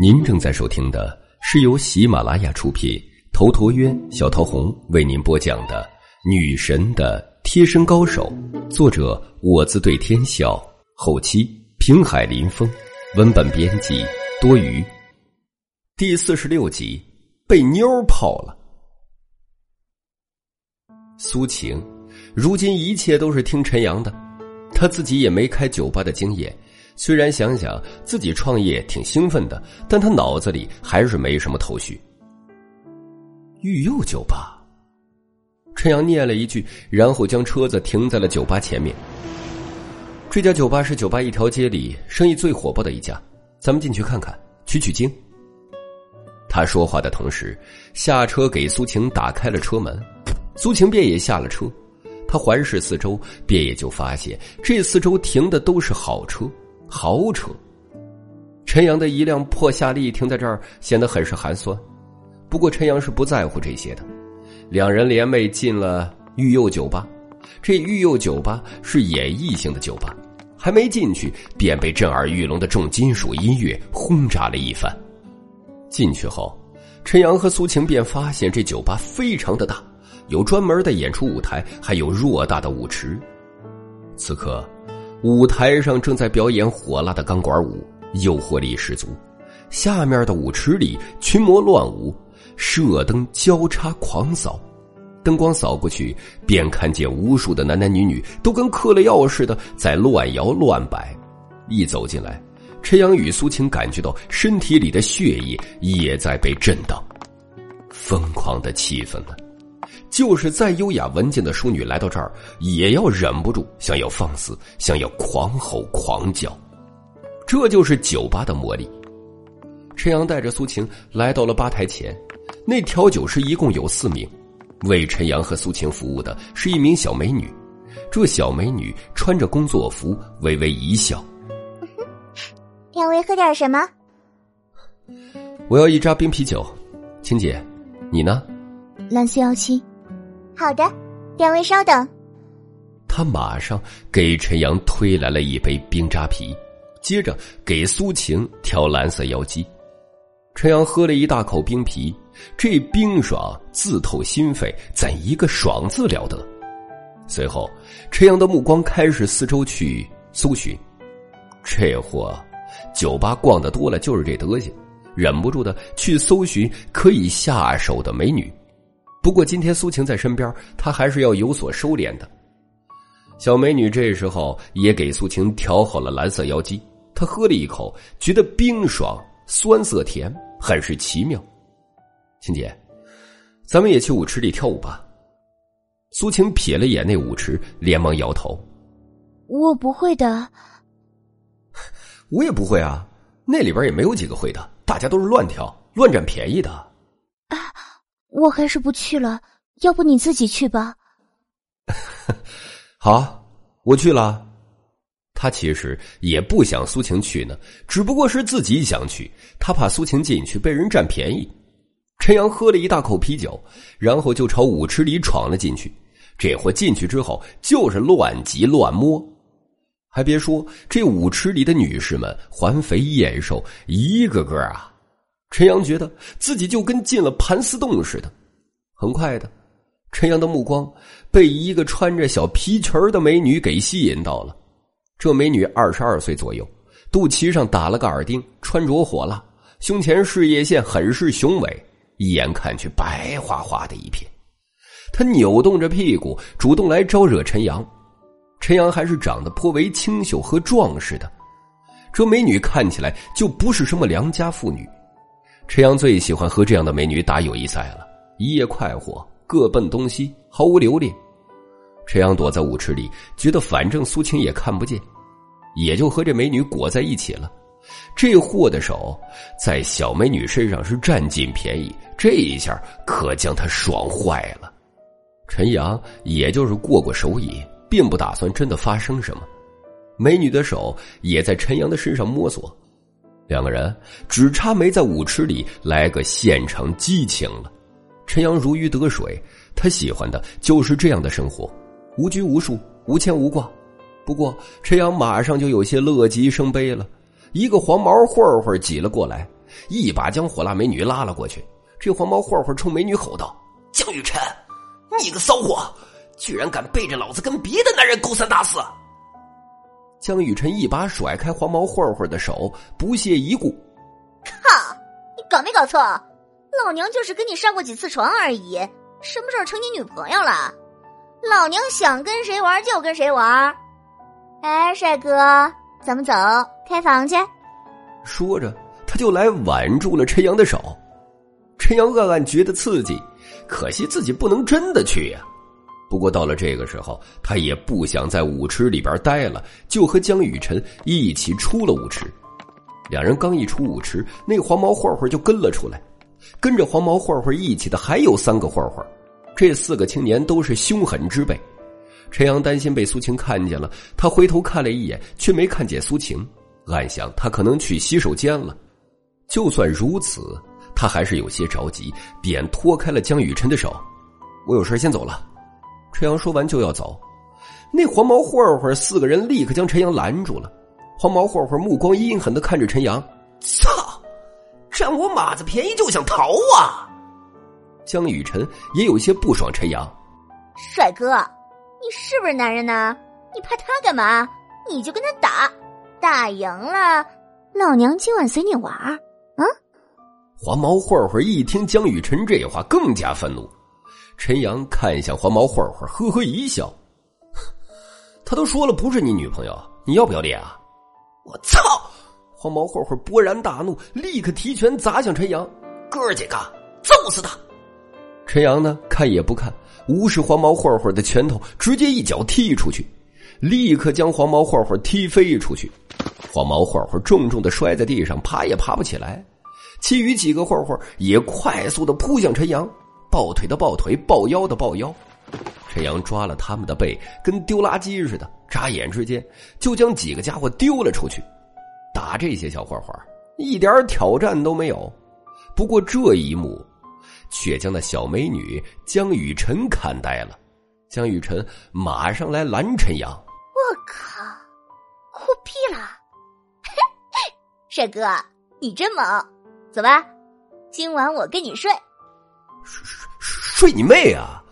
您正在收听的是由喜马拉雅出品、头陀渊、小桃红为您播讲的《女神的贴身高手》，作者我自对天笑，后期平海林风，文本编辑多余。第四十六集被妞泡了。苏晴，如今一切都是听陈阳的，他自己也没开酒吧的经验。虽然想想自己创业挺兴奋的，但他脑子里还是没什么头绪。御佑酒吧，陈阳念了一句，然后将车子停在了酒吧前面。这家酒吧是酒吧一条街里生意最火爆的一家，咱们进去看看，取取经。他说话的同时，下车给苏晴打开了车门，苏晴便也下了车。他环视四周，便也就发现这四周停的都是好车。豪车，陈阳的一辆破夏利停在这儿，显得很是寒酸。不过陈阳是不在乎这些的。两人联袂进了玉佑酒吧，这玉佑酒吧是演绎性的酒吧，还没进去便被震耳欲聋的重金属音乐轰炸了一番。进去后，陈阳和苏晴便发现这酒吧非常的大，有专门的演出舞台，还有偌大的舞池。此刻。舞台上正在表演火辣的钢管舞，诱惑力十足。下面的舞池里群魔乱舞，射灯交叉狂扫，灯光扫过去，便看见无数的男男女女都跟嗑了药似的在乱摇乱摆。一走进来，陈阳与苏晴感觉到身体里的血液也在被震荡，疯狂的气氛呢。就是再优雅文静的淑女来到这儿，也要忍不住想要放肆，想要狂吼狂叫。这就是酒吧的魔力。陈阳带着苏晴来到了吧台前，那调酒师一共有四名，为陈阳和苏晴服务的是一名小美女。这小美女穿着工作服，微微一笑：“ 两位喝点什么？”“我要一扎冰啤酒。”“青姐，你呢？”“蓝色幺七。”好的，两位稍等。他马上给陈阳推来了一杯冰扎啤，接着给苏晴调蓝色妖姬。陈阳喝了一大口冰啤，这冰爽自透心肺，怎一个爽字了得！随后，陈阳的目光开始四周去搜寻。这货，酒吧逛的多了就是这德行，忍不住的去搜寻可以下手的美女。不过今天苏晴在身边，他还是要有所收敛的。小美女这时候也给苏晴调好了蓝色妖姬，她喝了一口，觉得冰爽、酸涩甜，很是奇妙。青姐，咱们也去舞池里跳舞吧。苏晴瞥了眼那舞池，连忙摇头：“我不会的。”我也不会啊，那里边也没有几个会的，大家都是乱跳、乱占便宜的。我还是不去了，要不你自己去吧。好，我去了。他其实也不想苏晴去呢，只不过是自己想去，他怕苏晴进去被人占便宜。陈阳喝了一大口啤酒，然后就朝舞池里闯了进去。这货进去之后就是乱挤乱摸，还别说，这舞池里的女士们环肥燕瘦，一个个啊。陈阳觉得自己就跟进了盘丝洞似的。很快的，陈阳的目光被一个穿着小皮裙的美女给吸引到了。这美女二十二岁左右，肚脐上打了个耳钉，穿着火辣，胸前事业线很是雄伟，一眼看去白花花的一片。她扭动着屁股，主动来招惹陈阳。陈阳还是长得颇为清秀和壮实的，这美女看起来就不是什么良家妇女。陈阳最喜欢和这样的美女打友谊赛了，一夜快活，各奔东西，毫无留恋。陈阳躲在舞池里，觉得反正苏青也看不见，也就和这美女裹在一起了。这货的手在小美女身上是占尽便宜，这一下可将他爽坏了。陈阳也就是过过手瘾，并不打算真的发生什么。美女的手也在陈阳的身上摸索。两个人只差没在舞池里来个现场激情了。陈阳如鱼得水，他喜欢的就是这样的生活，无拘无束，无牵无挂。不过陈阳马上就有些乐极生悲了，一个黄毛混混挤了过来，一把将火辣美女拉了过去。这黄毛混混冲美女吼道：“江雨辰，你个骚货，居然敢背着老子跟别的男人勾三搭四！”江雨晨一把甩开黄毛混混的手，不屑一顾：“靠，你搞没搞错？老娘就是跟你上过几次床而已，什么时候成你女朋友了？老娘想跟谁玩就跟谁玩。哎，帅哥，咱们走，开房去。”说着，他就来挽住了陈阳的手。陈阳暗暗觉得刺激，可惜自己不能真的去呀。不过到了这个时候，他也不想在舞池里边待了，就和江雨辰一起出了舞池。两人刚一出舞池，那黄毛混混就跟了出来，跟着黄毛混混一起的还有三个混混，这四个青年都是凶狠之辈。陈阳担心被苏晴看见了，他回头看了一眼，却没看见苏晴，暗想他可能去洗手间了。就算如此。他还是有些着急，便拖开了江雨辰的手。我有事先走了。陈阳说完就要走，那黄毛混混四个人立刻将陈阳拦住了。黄毛混混目光阴狠的看着陈阳：“操，占我马子便宜就想逃啊！”江雨辰也有些不爽。陈阳：“帅哥，你是不是男人呢？你怕他干嘛？你就跟他打，打赢了，老娘今晚随你玩啊。”黄毛混混一听江雨辰这话，更加愤怒。陈阳看向黄毛混混，呵呵一笑：“ 他都说了不是你女朋友，你要不要脸啊？”我操！黄毛混混勃然大怒，立刻提拳砸向陈阳：“哥几个，揍死他！”陈阳呢，看也不看，无视黄毛混混的拳头，直接一脚踢出去，立刻将黄毛混混踢飞出去。黄毛混混重重的摔在地上，爬也爬不起来。其余几个混混也快速的扑向陈阳，抱腿的抱腿，抱腰的抱腰。陈阳抓了他们的背，跟丢垃圾似的，眨眼之间就将几个家伙丢了出去。打这些小混混一点挑战都没有。不过这一幕却将那小美女江雨晨看呆了。江雨晨马上来拦陈阳：“我靠，酷毙了！帅哥，你真猛！”走吧，今晚我跟你睡。睡你妹啊！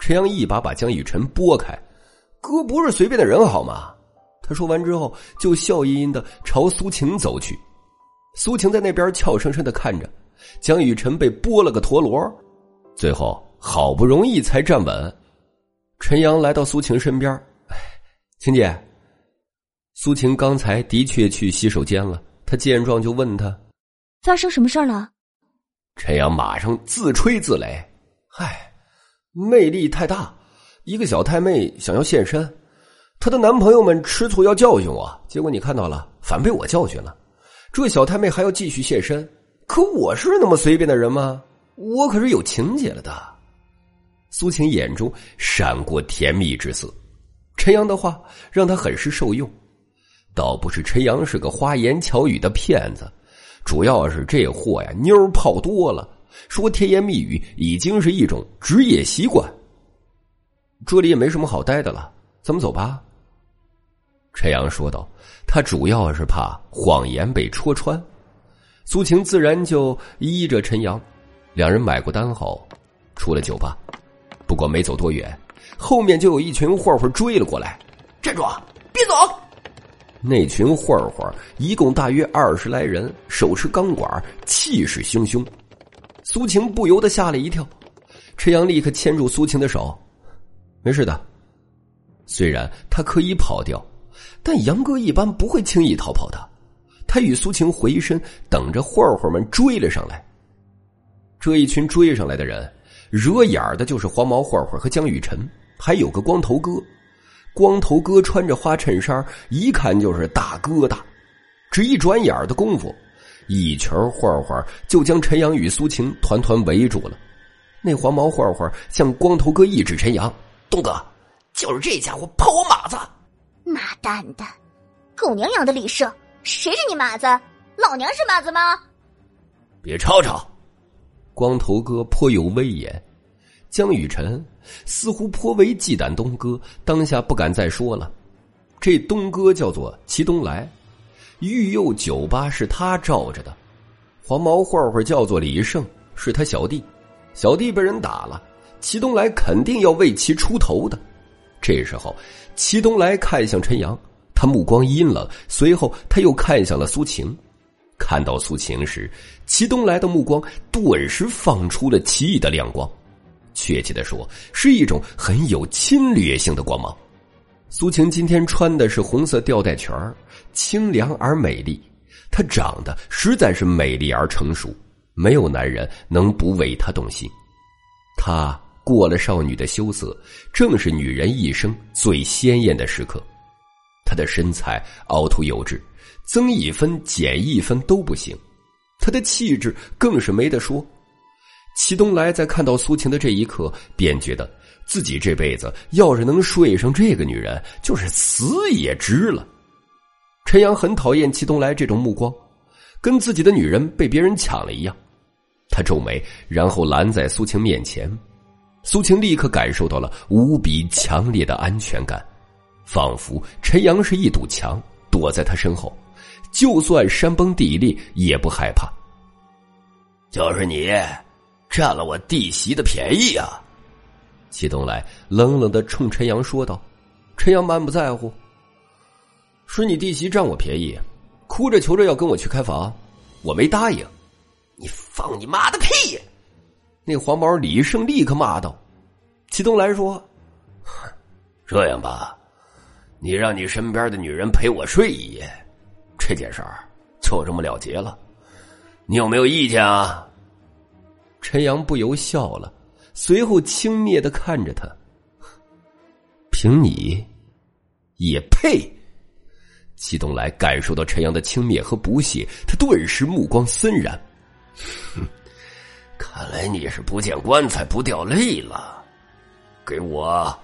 陈阳一把把江雨辰拨开，哥不是随便的人好吗？他说完之后，就笑吟吟的朝苏晴走去。苏晴在那边俏生生的看着江雨辰被拨了个陀螺，最后好不容易才站稳。陈阳来到苏晴身边，晴姐，苏晴刚才的确去洗手间了。他见状就问他。发生什么事儿了？陈阳马上自吹自擂：“嗨，魅力太大，一个小太妹想要现身，她的男朋友们吃醋要教训我，结果你看到了，反被我教训了。这小太妹还要继续现身，可我是那么随便的人吗？我可是有情节了的。”苏晴眼中闪过甜蜜之色，陈阳的话让他很是受用。倒不是陈阳是个花言巧语的骗子。主要是这货呀，妞泡多了，说甜言蜜语已经是一种职业习惯。这里也没什么好待的了，咱们走吧。陈阳说道：“他主要是怕谎言被戳穿。”苏晴自然就依着陈阳，两人买过单后，出了酒吧。不过没走多远，后面就有一群混混追了过来：“站住，别走！”那群混混一共大约二十来人，手持钢管，气势汹汹。苏晴不由得吓了一跳，陈阳立刻牵住苏晴的手：“没事的。”虽然他可以跑掉，但杨哥一般不会轻易逃跑的。他与苏晴回身，等着混混们追了上来。这一群追上来的人，惹眼的就是黄毛混混和江雨辰，还有个光头哥。光头哥穿着花衬衫，一看就是大哥大。只一转眼的功夫，一群混混就将陈阳与苏晴团团围住了。那黄毛混混向光头哥一指：“陈阳，东哥，就是这家伙泡我马子！”妈蛋的，狗娘养的李胜，谁是你马子？老娘是马子吗？别吵吵！光头哥颇有威严。江雨辰似乎颇为忌惮东哥，当下不敢再说了。这东哥叫做齐东来，玉佑酒吧是他罩着的，黄毛混混叫做李胜，是他小弟，小弟被人打了，齐东来肯定要为其出头的。这时候，齐东来看向陈阳，他目光阴冷，随后他又看向了苏晴。看到苏晴时，齐东来的目光顿时放出了奇异的亮光，确切的说，是一种很有侵略性的光芒。苏晴今天穿的是红色吊带裙儿清凉而美丽。她长得实在是美丽而成熟，没有男人能不为她动心。她过了少女的羞涩，正是女人一生最鲜艳的时刻。她的身材凹凸有致。增一分减一分都不行，她的气质更是没得说。齐东来在看到苏晴的这一刻，便觉得自己这辈子要是能睡上这个女人，就是死也值了。陈阳很讨厌齐东来这种目光，跟自己的女人被别人抢了一样。他皱眉，然后拦在苏晴面前。苏晴立刻感受到了无比强烈的安全感，仿佛陈阳是一堵墙，躲在他身后。就算山崩地裂也不害怕。就是你，占了我弟媳的便宜啊！祁东来冷冷的冲陈阳说道。陈阳满不在乎，是你弟媳占我便宜，哭着求着要跟我去开房，我没答应。你放你妈的屁！那黄毛李胜立刻骂道。祁东来说：“这样吧，你让你身边的女人陪我睡一夜。”这件事儿就这么了结了，你有没有意见啊？陈阳不由笑了，随后轻蔑的看着他。凭你，也配？齐东来感受到陈阳的轻蔑和不屑，他顿时目光森然。哼，看来你是不见棺材不掉泪了，给我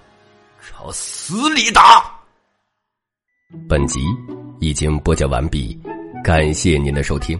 朝死里打！本集。已经播讲完毕，感谢您的收听。